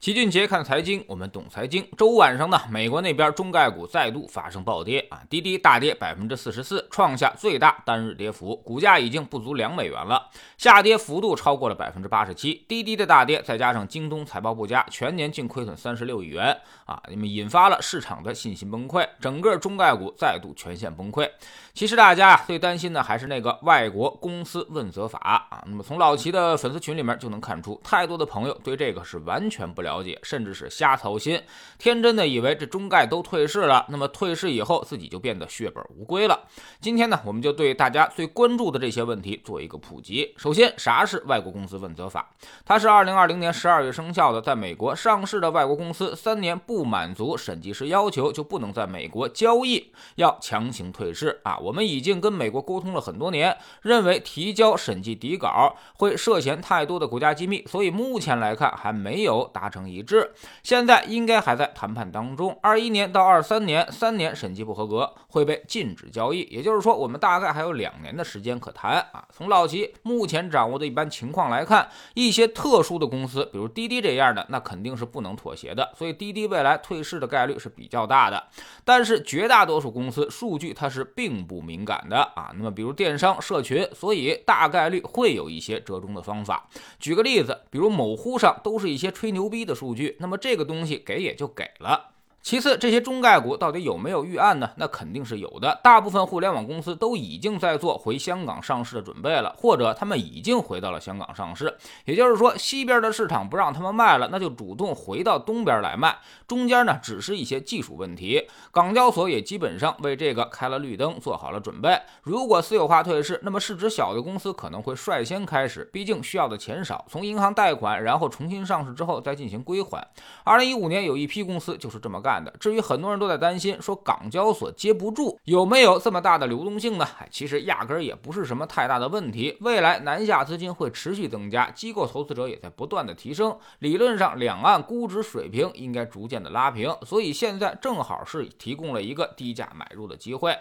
齐俊杰看财经，我们懂财经。周五晚上呢，美国那边中概股再度发生暴跌啊，滴滴大跌百分之四十四，创下最大单日跌幅，股价已经不足两美元了，下跌幅度超过了百分之八十七。滴滴的大跌，再加上京东财报不佳，全年净亏损三十六亿元啊，那么引发了市场的信心崩溃，整个中概股再度全线崩溃。其实大家最担心的还是那个外国公司问责法啊，那么从老齐的粉丝群里面就能看出，太多的朋友对这个是完全不了。了解，甚至是瞎操心，天真的以为这中概都退市了，那么退市以后自己就变得血本无归了。今天呢，我们就对大家最关注的这些问题做一个普及。首先，啥是外国公司问责法？它是二零二零年十二月生效的，在美国上市的外国公司三年不满足审计师要求，就不能在美国交易，要强行退市啊！我们已经跟美国沟通了很多年，认为提交审计底稿会涉嫌太多的国家机密，所以目前来看还没有达成。一致，现在应该还在谈判当中。二一年到二三年，三年审计不合格会被禁止交易。也就是说，我们大概还有两年的时间可谈啊。从老齐目前掌握的一般情况来看，一些特殊的公司，比如滴滴这样的，那肯定是不能妥协的。所以滴滴未来退市的概率是比较大的。但是绝大多数公司数据它是并不敏感的啊。那么比如电商、社群，所以大概率会有一些折中的方法。举个例子，比如某乎上都是一些吹牛逼的。的数据，那么这个东西给也就给了。其次，这些中概股到底有没有预案呢？那肯定是有的。大部分互联网公司都已经在做回香港上市的准备了，或者他们已经回到了香港上市。也就是说，西边的市场不让他们卖了，那就主动回到东边来卖。中间呢，只是一些技术问题。港交所也基本上为这个开了绿灯，做好了准备。如果私有化退市，那么市值小的公司可能会率先开始，毕竟需要的钱少，从银行贷款，然后重新上市之后再进行归还。二零一五年有一批公司就是这么干。干的。至于很多人都在担心，说港交所接不住，有没有这么大的流动性呢？其实压根儿也不是什么太大的问题。未来南下资金会持续增加，机构投资者也在不断的提升，理论上两岸估值水平应该逐渐的拉平，所以现在正好是提供了一个低价买入的机会。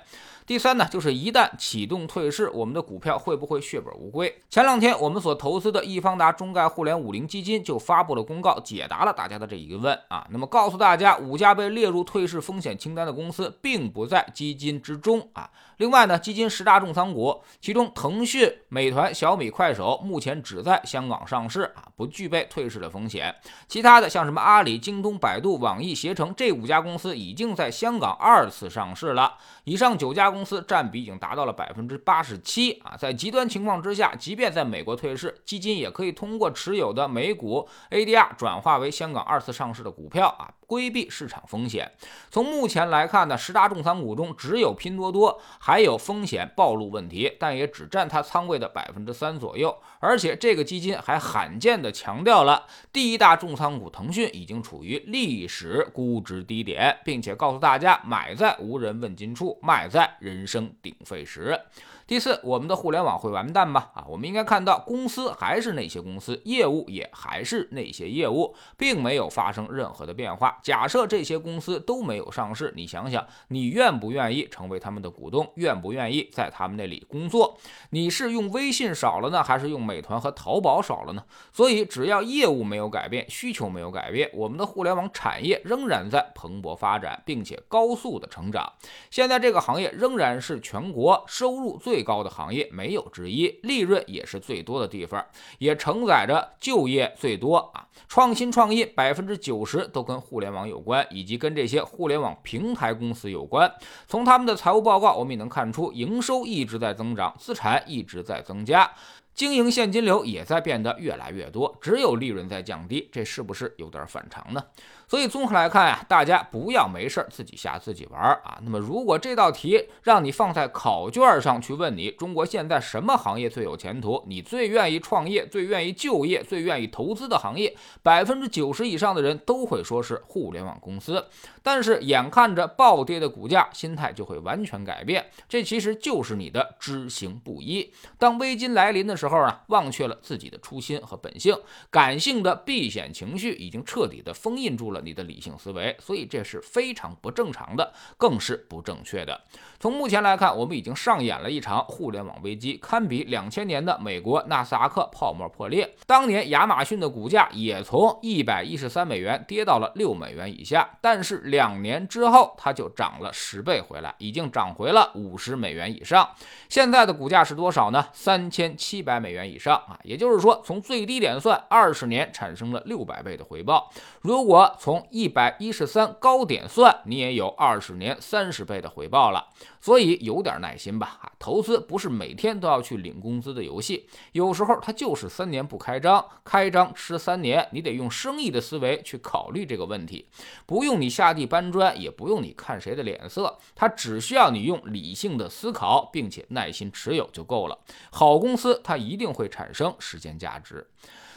第三呢，就是一旦启动退市，我们的股票会不会血本无归？前两天我们所投资的易方达中概互联五零基金就发布了公告，解答了大家的这疑问啊。那么告诉大家，五家被列入退市风险清单的公司并不在基金之中啊。另外呢，基金十大重仓股，其中腾讯、美团、小米、快手目前只在香港上市啊，不具备退市的风险。其他的像什么阿里、京东、百度、网易、携程这五家公司已经在香港二次上市了。以上九家公司占比已经达到了百分之八十七啊！在极端情况之下，即便在美国退市，基金也可以通过持有的美股 ADR 转化为香港二次上市的股票啊。规避市场风险。从目前来看呢，十大重仓股中只有拼多多还有风险暴露问题，但也只占它仓位的百分之三左右。而且这个基金还罕见的强调了，第一大重仓股腾讯已经处于历史估值低点，并且告诉大家买在无人问津处，卖在人声鼎沸时。第四，我们的互联网会完蛋吗？啊，我们应该看到公司还是那些公司，业务也还是那些业务，并没有发生任何的变化。假设这些公司都没有上市，你想想，你愿不愿意成为他们的股东？愿不愿意在他们那里工作？你是用微信少了呢，还是用美团和淘宝少了呢？所以，只要业务没有改变，需求没有改变，我们的互联网产业仍然在蓬勃发展，并且高速的成长。现在这个行业仍然是全国收入最。高的行业没有之一，利润也是最多的地方，也承载着就业最多啊！创新创业百分之九十都跟互联网有关，以及跟这些互联网平台公司有关。从他们的财务报告，我们也能看出，营收一直在增长，资产一直在增加。经营现金流也在变得越来越多，只有利润在降低，这是不是有点反常呢？所以综合来看呀，大家不要没事自己瞎自己玩啊。那么如果这道题让你放在考卷上去问你，中国现在什么行业最有前途？你最愿意创业、最愿意就业、最愿意投资的行业，百分之九十以上的人都会说是互联网公司。但是眼看着暴跌的股价，心态就会完全改变。这其实就是你的知行不一。当危机来临的时候。啊，忘却了自己的初心和本性，感性的避险情绪已经彻底的封印住了你的理性思维，所以这是非常不正常的，更是不正确的。从目前来看，我们已经上演了一场互联网危机，堪比两千年的美国纳斯达克泡沫破裂。当年亚马逊的股价也从一百一十三美元跌到了六美元以下，但是两年之后，它就涨了十倍回来，已经涨回了五十美元以上。现在的股价是多少呢？三千七百美元以上啊！也就是说，从最低点算，二十年产生了六百倍的回报。如果从从一百一十三高点算，你也有二十年三十倍的回报了。所以有点耐心吧啊！投资不是每天都要去领工资的游戏，有时候它就是三年不开张，开张吃三年。你得用生意的思维去考虑这个问题，不用你下地搬砖，也不用你看谁的脸色，它只需要你用理性的思考，并且耐心持有就够了。好公司它一定会产生时间价值。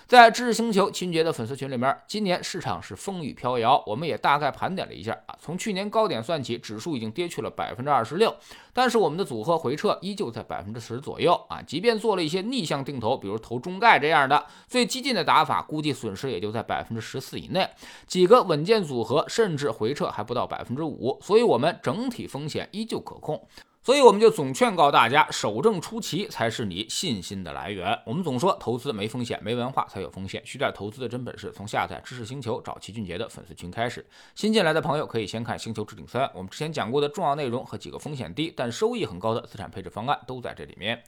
在知识星球秦杰的粉丝群里面，今年市场是风雨飘摇，我们也大概盘点了一下啊。从去年高点算起，指数已经跌去了百分之二十六，但是我们的组合回撤依旧在百分之十左右啊。即便做了一些逆向定投，比如投中概这样的最激进的打法，估计损失也就在百分之十四以内。几个稳健组合甚至回撤还不到百分之五，所以我们整体风险依旧可控。所以我们就总劝告大家，守正出奇才是你信心的来源。我们总说投资没风险，没文化才有风险。学点投资的真本事，从下载知识星球找齐俊杰的粉丝群开始。新进来的朋友可以先看《星球置顶三》，我们之前讲过的重要内容和几个风险低但收益很高的资产配置方案都在这里面。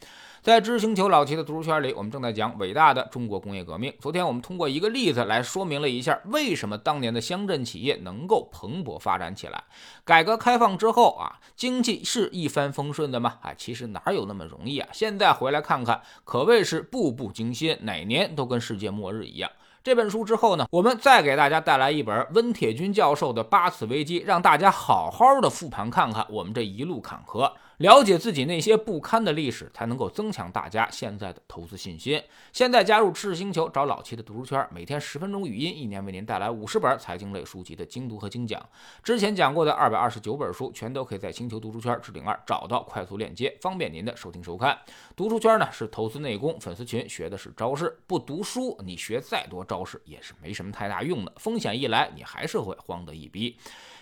在知识星球老齐的读书圈里，我们正在讲伟大的中国工业革命。昨天我们通过一个例子来说明了一下，为什么当年的乡镇企业能够蓬勃发展起来。改革开放之后啊，经济是一帆风顺的吗？啊，其实哪有那么容易啊！现在回来看看，可谓是步步惊心，哪年都跟世界末日一样。这本书之后呢，我们再给大家带来一本温铁军教授的《八次危机》，让大家好好的复盘看看我们这一路坎坷。了解自己那些不堪的历史，才能够增强大家现在的投资信心。现在加入赤星球，找老七的读书圈，每天十分钟语音，一年为您带来五十本财经类书籍的精读和精讲。之前讲过的二百二十九本书，全都可以在星球读书圈置顶二找到快速链接，方便您的收听收看。读书圈呢是投资内功，粉丝群学的是招式。不读书，你学再多招式也是没什么太大用的，风险一来，你还是会慌得一逼。